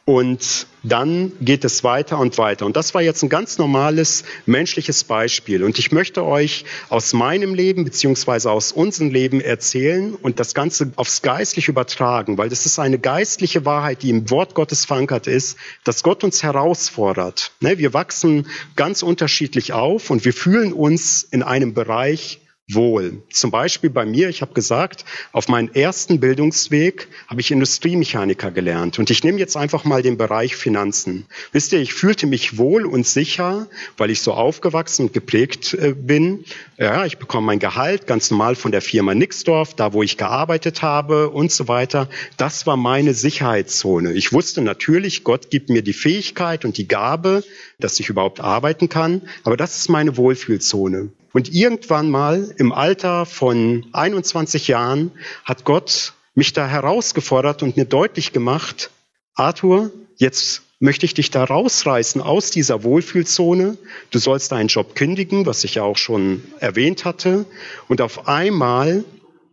Und dann geht es weiter und weiter. Und das war jetzt ein ganz normales menschliches Beispiel. Und ich möchte euch aus meinem Leben beziehungsweise aus unserem Leben erzählen und das Ganze aufs Geistliche übertragen, weil das ist eine geistliche Wahrheit, die im Wort Gottes verankert ist, dass Gott uns herausfordert. Ne, wir wachsen ganz unterschiedlich auf und wir fühlen uns in einem Bereich wohl. Zum Beispiel bei mir, ich habe gesagt, auf meinem ersten Bildungsweg habe ich Industriemechaniker gelernt. Und ich nehme jetzt einfach mal den Bereich Finanzen. Wisst ihr, ich fühlte mich wohl und sicher, weil ich so aufgewachsen und geprägt äh, bin. Ja, ich bekomme mein Gehalt ganz normal von der Firma Nixdorf, da wo ich gearbeitet habe und so weiter. Das war meine Sicherheitszone. Ich wusste natürlich, Gott gibt mir die Fähigkeit und die Gabe, dass ich überhaupt arbeiten kann. Aber das ist meine Wohlfühlzone. Und irgendwann mal im Alter von 21 Jahren hat Gott mich da herausgefordert und mir deutlich gemacht, Arthur, jetzt möchte ich dich da rausreißen aus dieser Wohlfühlzone. Du sollst deinen Job kündigen, was ich ja auch schon erwähnt hatte. Und auf einmal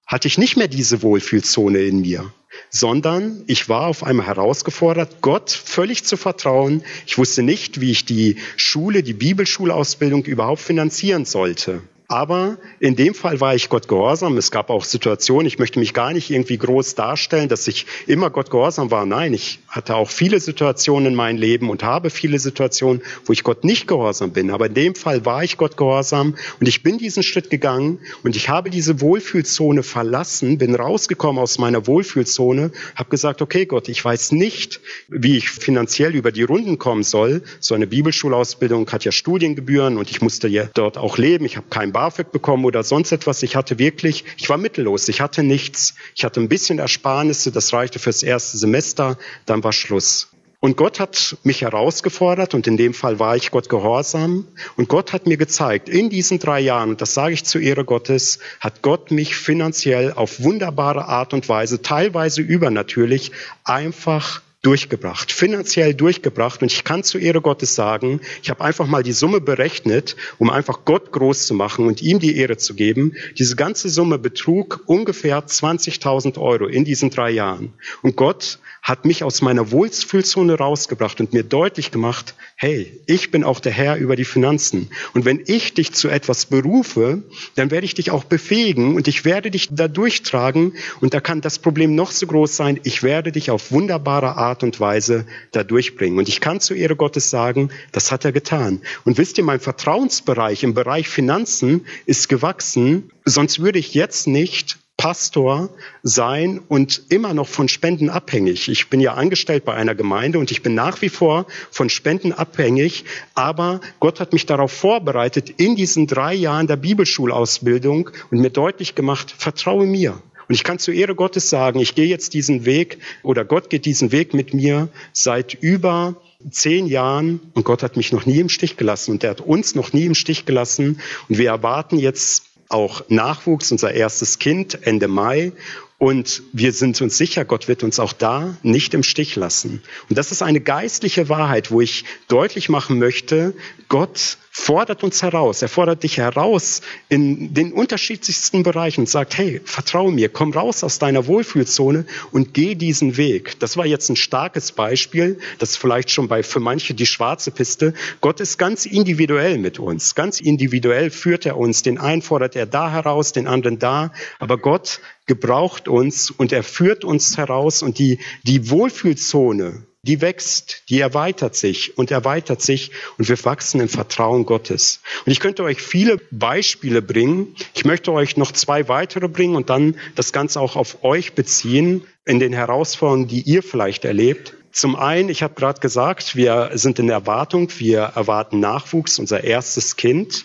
hatte ich nicht mehr diese Wohlfühlzone in mir sondern ich war auf einmal herausgefordert, Gott völlig zu vertrauen. Ich wusste nicht, wie ich die Schule, die Bibelschulausbildung überhaupt finanzieren sollte. Aber in dem Fall war ich Gott gehorsam. Es gab auch Situationen, ich möchte mich gar nicht irgendwie groß darstellen, dass ich immer Gott gehorsam war. Nein, ich hatte auch viele Situationen in meinem Leben und habe viele Situationen, wo ich Gott nicht gehorsam bin. Aber in dem Fall war ich Gott gehorsam und ich bin diesen Schritt gegangen und ich habe diese Wohlfühlzone verlassen, bin rausgekommen aus meiner Wohlfühlzone, habe gesagt, okay Gott, ich weiß nicht, wie ich finanziell über die Runden kommen soll. So eine Bibelschulausbildung hat ja Studiengebühren und ich musste ja dort auch leben. Ich habe kein BAföG bekommen oder sonst etwas. Ich hatte wirklich, ich war mittellos. Ich hatte nichts. Ich hatte ein bisschen Ersparnisse. Das reichte fürs erste Semester. Dann war Schluss. Und Gott hat mich herausgefordert und in dem Fall war ich Gott gehorsam. Und Gott hat mir gezeigt, in diesen drei Jahren, und das sage ich zu Ehre Gottes, hat Gott mich finanziell auf wunderbare Art und Weise, teilweise übernatürlich, einfach durchgebracht, finanziell durchgebracht. Und ich kann zu Ehre Gottes sagen, ich habe einfach mal die Summe berechnet, um einfach Gott groß zu machen und ihm die Ehre zu geben. Diese ganze Summe betrug ungefähr 20.000 Euro in diesen drei Jahren. Und Gott hat mich aus meiner Wohlfühlzone rausgebracht und mir deutlich gemacht, hey, ich bin auch der Herr über die Finanzen. Und wenn ich dich zu etwas berufe, dann werde ich dich auch befähigen und ich werde dich da durchtragen. Und da kann das Problem noch so groß sein, ich werde dich auf wunderbare Art und Weise da durchbringen. Und ich kann zu Ehre Gottes sagen, das hat er getan. Und wisst ihr, mein Vertrauensbereich im Bereich Finanzen ist gewachsen, sonst würde ich jetzt nicht Pastor sein und immer noch von Spenden abhängig. Ich bin ja angestellt bei einer Gemeinde und ich bin nach wie vor von Spenden abhängig, aber Gott hat mich darauf vorbereitet in diesen drei Jahren der Bibelschulausbildung und mir deutlich gemacht, vertraue mir. Und ich kann zu Ehre Gottes sagen, ich gehe jetzt diesen Weg oder Gott geht diesen Weg mit mir seit über zehn Jahren und Gott hat mich noch nie im Stich gelassen und er hat uns noch nie im Stich gelassen und wir erwarten jetzt auch Nachwuchs, unser erstes Kind Ende Mai. Und wir sind uns sicher, Gott wird uns auch da nicht im Stich lassen. Und das ist eine geistliche Wahrheit, wo ich deutlich machen möchte, Gott fordert uns heraus. Er fordert dich heraus in den unterschiedlichsten Bereichen und sagt, hey, vertraue mir, komm raus aus deiner Wohlfühlzone und geh diesen Weg. Das war jetzt ein starkes Beispiel. Das ist vielleicht schon bei, für manche die schwarze Piste. Gott ist ganz individuell mit uns. Ganz individuell führt er uns. Den einen fordert er da heraus, den anderen da. Aber Gott gebraucht uns und er führt uns heraus und die, die Wohlfühlzone, die wächst, die erweitert sich und erweitert sich und wir wachsen im Vertrauen Gottes. Und ich könnte euch viele Beispiele bringen. Ich möchte euch noch zwei weitere bringen und dann das Ganze auch auf euch beziehen in den Herausforderungen, die ihr vielleicht erlebt. Zum einen, ich habe gerade gesagt, wir sind in Erwartung, wir erwarten Nachwuchs, unser erstes Kind.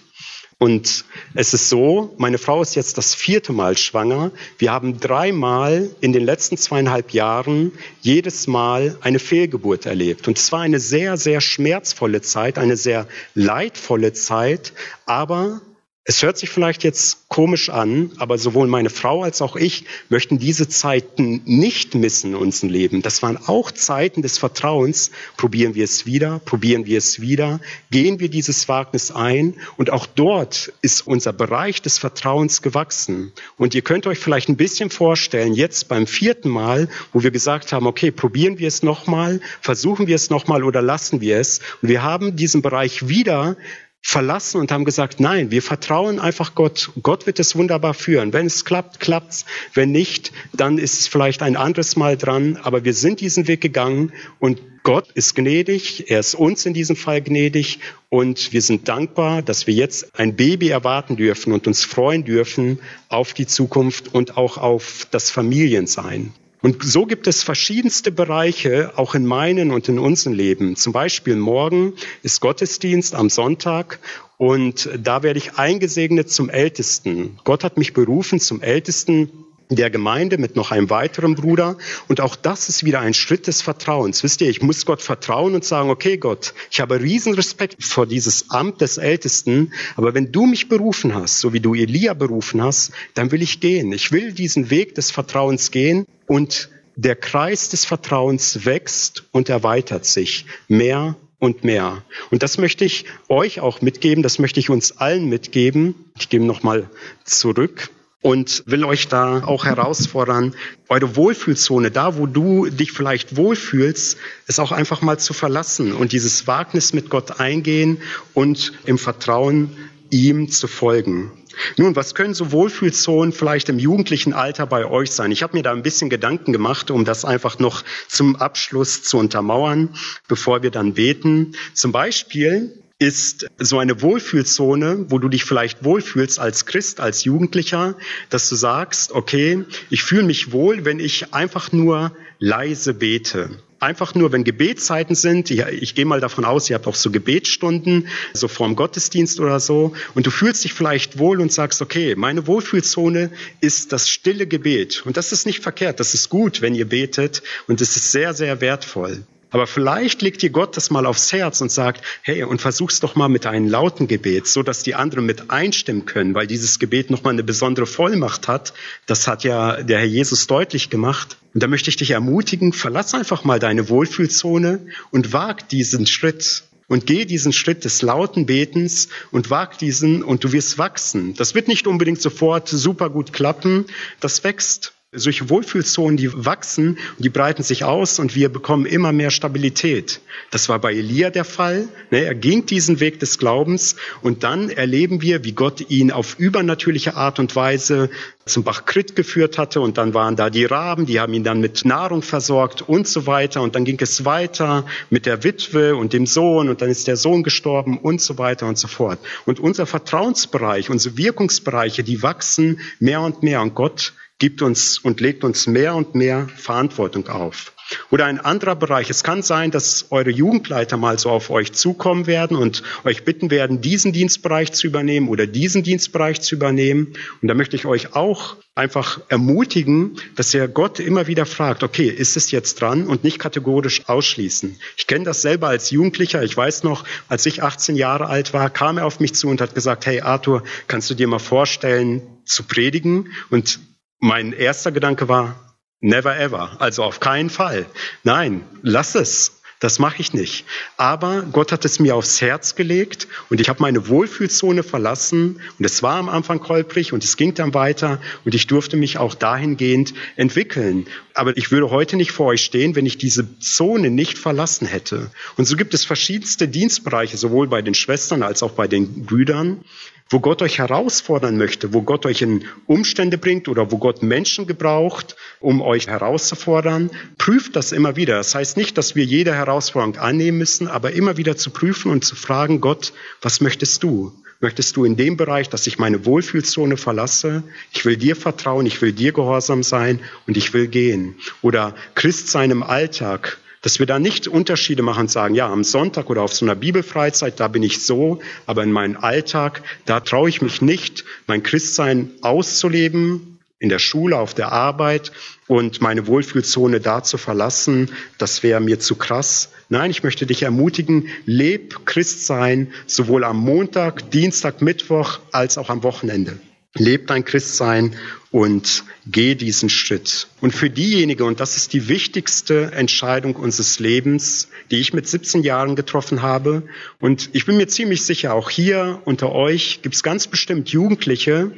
Und es ist so, meine Frau ist jetzt das vierte Mal schwanger. Wir haben dreimal in den letzten zweieinhalb Jahren jedes Mal eine Fehlgeburt erlebt. Und es war eine sehr, sehr schmerzvolle Zeit, eine sehr leidvolle Zeit. Aber es hört sich vielleicht jetzt komisch an, aber sowohl meine Frau als auch ich möchten diese Zeiten nicht missen in unserem Leben. Das waren auch Zeiten des Vertrauens. Probieren wir es wieder, probieren wir es wieder, gehen wir dieses Wagnis ein und auch dort ist unser Bereich des Vertrauens gewachsen. Und ihr könnt euch vielleicht ein bisschen vorstellen, jetzt beim vierten Mal, wo wir gesagt haben, okay, probieren wir es nochmal, versuchen wir es nochmal oder lassen wir es. Und wir haben diesen Bereich wieder verlassen und haben gesagt, nein, wir vertrauen einfach Gott. Gott wird es wunderbar führen. Wenn es klappt, klappt's. Wenn nicht, dann ist es vielleicht ein anderes Mal dran. Aber wir sind diesen Weg gegangen und Gott ist gnädig. Er ist uns in diesem Fall gnädig und wir sind dankbar, dass wir jetzt ein Baby erwarten dürfen und uns freuen dürfen auf die Zukunft und auch auf das Familiensein. Und so gibt es verschiedenste Bereiche, auch in meinen und in unserem Leben. Zum Beispiel morgen ist Gottesdienst am Sonntag und da werde ich eingesegnet zum Ältesten. Gott hat mich berufen zum Ältesten der Gemeinde mit noch einem weiteren Bruder. Und auch das ist wieder ein Schritt des Vertrauens. Wisst ihr, ich muss Gott vertrauen und sagen, okay Gott, ich habe riesen Respekt vor dieses Amt des Ältesten, aber wenn du mich berufen hast, so wie du Elia berufen hast, dann will ich gehen. Ich will diesen Weg des Vertrauens gehen und der Kreis des Vertrauens wächst und erweitert sich mehr und mehr. Und das möchte ich euch auch mitgeben, das möchte ich uns allen mitgeben. Ich gebe nochmal zurück und will euch da auch herausfordern, eure Wohlfühlzone, da wo du dich vielleicht wohlfühlst, es auch einfach mal zu verlassen und dieses Wagnis mit Gott eingehen und im Vertrauen ihm zu folgen. Nun, was können so Wohlfühlzonen vielleicht im jugendlichen Alter bei euch sein? Ich habe mir da ein bisschen Gedanken gemacht, um das einfach noch zum Abschluss zu untermauern, bevor wir dann beten. Zum Beispiel ist so eine Wohlfühlzone, wo du dich vielleicht wohlfühlst als Christ, als Jugendlicher, dass du sagst, okay, ich fühle mich wohl, wenn ich einfach nur leise bete. Einfach nur, wenn Gebetszeiten sind, ich, ich gehe mal davon aus, ihr habt auch so Gebetsstunden, so vorm Gottesdienst oder so, und du fühlst dich vielleicht wohl und sagst, okay, meine Wohlfühlzone ist das stille Gebet. Und das ist nicht verkehrt, das ist gut, wenn ihr betet, und es ist sehr, sehr wertvoll. Aber vielleicht legt dir Gott das mal aufs Herz und sagt, hey, und versuch's doch mal mit einem lauten Gebet, so dass die anderen mit einstimmen können, weil dieses Gebet nochmal eine besondere Vollmacht hat. Das hat ja der Herr Jesus deutlich gemacht. Und da möchte ich dich ermutigen, verlass einfach mal deine Wohlfühlzone und wag diesen Schritt. Und geh diesen Schritt des lauten Betens und wag diesen und du wirst wachsen. Das wird nicht unbedingt sofort super gut klappen. Das wächst. Solche Wohlfühlzonen, die wachsen die breiten sich aus und wir bekommen immer mehr Stabilität. Das war bei Elia der Fall. Ne, er ging diesen Weg des Glaubens und dann erleben wir, wie Gott ihn auf übernatürliche Art und Weise zum Bach Krit geführt hatte und dann waren da die Raben, die haben ihn dann mit Nahrung versorgt und so weiter und dann ging es weiter mit der Witwe und dem Sohn und dann ist der Sohn gestorben und so weiter und so fort. Und unser Vertrauensbereich, unsere Wirkungsbereiche, die wachsen mehr und mehr und Gott gibt uns und legt uns mehr und mehr Verantwortung auf. Oder ein anderer Bereich. Es kann sein, dass eure Jugendleiter mal so auf euch zukommen werden und euch bitten werden, diesen Dienstbereich zu übernehmen oder diesen Dienstbereich zu übernehmen. Und da möchte ich euch auch einfach ermutigen, dass ihr Gott immer wieder fragt, okay, ist es jetzt dran und nicht kategorisch ausschließen. Ich kenne das selber als Jugendlicher. Ich weiß noch, als ich 18 Jahre alt war, kam er auf mich zu und hat gesagt, hey Arthur, kannst du dir mal vorstellen, zu predigen? Und mein erster Gedanke war, never ever, also auf keinen Fall. Nein, lass es. Das mache ich nicht. Aber Gott hat es mir aufs Herz gelegt und ich habe meine Wohlfühlzone verlassen und es war am Anfang holprig und es ging dann weiter und ich durfte mich auch dahingehend entwickeln. Aber ich würde heute nicht vor euch stehen, wenn ich diese Zone nicht verlassen hätte. Und so gibt es verschiedenste Dienstbereiche, sowohl bei den Schwestern als auch bei den Brüdern, wo Gott euch herausfordern möchte, wo Gott euch in Umstände bringt oder wo Gott Menschen gebraucht, um euch herauszufordern, prüft das immer wieder. Das heißt nicht, dass wir jede Herausforderung annehmen müssen, aber immer wieder zu prüfen und zu fragen, Gott, was möchtest du? Möchtest du in dem Bereich, dass ich meine Wohlfühlzone verlasse? Ich will dir vertrauen, ich will dir gehorsam sein und ich will gehen. Oder Christ sein im Alltag Dass wir da nicht Unterschiede machen und sagen, ja, am Sonntag oder auf so einer Bibelfreizeit, da bin ich so, aber in meinem Alltag, da traue ich mich nicht, mein Christsein auszuleben, in der Schule, auf der Arbeit und meine Wohlfühlzone da zu verlassen, das wäre mir zu krass. Nein, ich möchte dich ermutigen, leb Christsein sowohl am Montag, Dienstag, Mittwoch als auch am Wochenende. Leb dein Christsein und geh diesen Schritt. Und für diejenigen, und das ist die wichtigste Entscheidung unseres Lebens, die ich mit 17 Jahren getroffen habe, und ich bin mir ziemlich sicher, auch hier unter euch gibt es ganz bestimmt Jugendliche,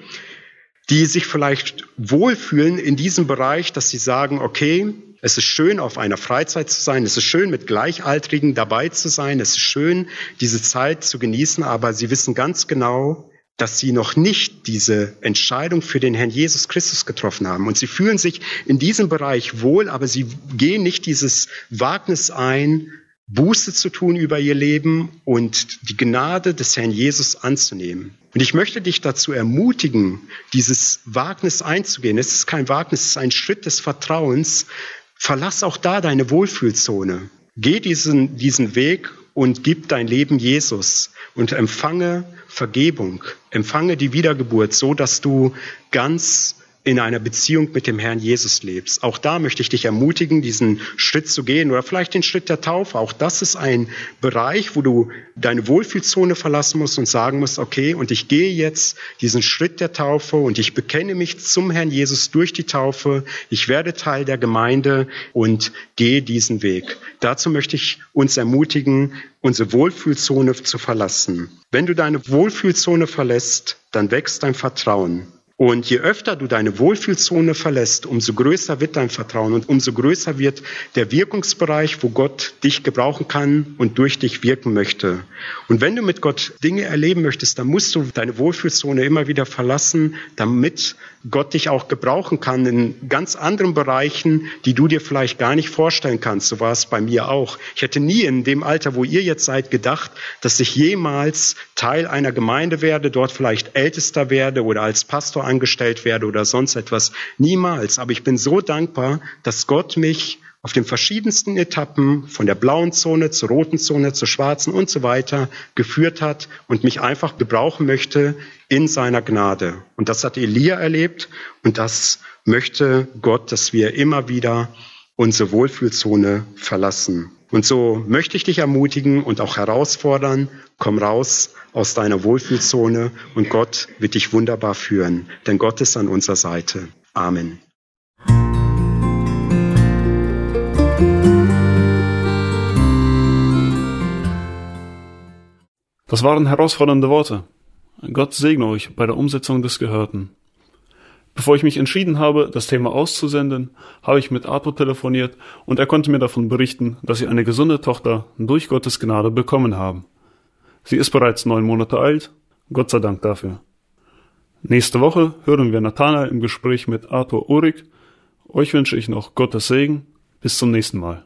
die sich vielleicht wohlfühlen in diesem Bereich, dass sie sagen, okay, es ist schön, auf einer Freizeit zu sein. Es ist schön, mit Gleichaltrigen dabei zu sein. Es ist schön, diese Zeit zu genießen. Aber sie wissen ganz genau, dass sie noch nicht diese Entscheidung für den Herrn Jesus Christus getroffen haben. Und sie fühlen sich in diesem Bereich wohl, aber sie gehen nicht dieses Wagnis ein, Buße zu tun über ihr Leben und die Gnade des Herrn Jesus anzunehmen. Und ich möchte dich dazu ermutigen, dieses Wagnis einzugehen. Es ist kein Wagnis, es ist ein Schritt des Vertrauens. Verlass auch da deine Wohlfühlzone. Geh diesen, diesen Weg und gib dein Leben Jesus und empfange Vergebung, empfange die Wiedergeburt, so dass du ganz in einer Beziehung mit dem Herrn Jesus lebst. Auch da möchte ich dich ermutigen, diesen Schritt zu gehen oder vielleicht den Schritt der Taufe. Auch das ist ein Bereich, wo du deine Wohlfühlzone verlassen musst und sagen musst, okay, und ich gehe jetzt diesen Schritt der Taufe und ich bekenne mich zum Herrn Jesus durch die Taufe. Ich werde Teil der Gemeinde und gehe diesen Weg. Dazu möchte ich uns ermutigen, unsere Wohlfühlzone zu verlassen. Wenn du deine Wohlfühlzone verlässt, dann wächst dein Vertrauen. Und je öfter du deine Wohlfühlzone verlässt, umso größer wird dein Vertrauen und umso größer wird der Wirkungsbereich, wo Gott dich gebrauchen kann und durch dich wirken möchte. Und wenn du mit Gott Dinge erleben möchtest, dann musst du deine Wohlfühlzone immer wieder verlassen, damit Gott dich auch gebrauchen kann in ganz anderen Bereichen, die du dir vielleicht gar nicht vorstellen kannst. So war es bei mir auch. Ich hätte nie in dem Alter, wo ihr jetzt seid, gedacht, dass ich jemals Teil einer Gemeinde werde, dort vielleicht Ältester werde oder als Pastor angestellt werde oder sonst etwas. Niemals. Aber ich bin so dankbar, dass Gott mich auf den verschiedensten Etappen von der blauen Zone zur roten Zone zur schwarzen und so weiter geführt hat und mich einfach gebrauchen möchte in seiner Gnade. Und das hat Elia erlebt und das möchte Gott, dass wir immer wieder unsere Wohlfühlzone verlassen. Und so möchte ich dich ermutigen und auch herausfordern, komm raus aus deiner Wohlfühlzone und Gott wird dich wunderbar führen, denn Gott ist an unserer Seite. Amen. Das waren herausfordernde Worte. Gott segne euch bei der Umsetzung des Gehörten. Bevor ich mich entschieden habe, das Thema auszusenden, habe ich mit Arthur telefoniert und er konnte mir davon berichten, dass sie eine gesunde Tochter durch Gottes Gnade bekommen haben. Sie ist bereits neun Monate alt, Gott sei Dank dafür. Nächste Woche hören wir Nathanael im Gespräch mit Arthur Uhrig. Euch wünsche ich noch Gottes Segen. Bis zum nächsten Mal.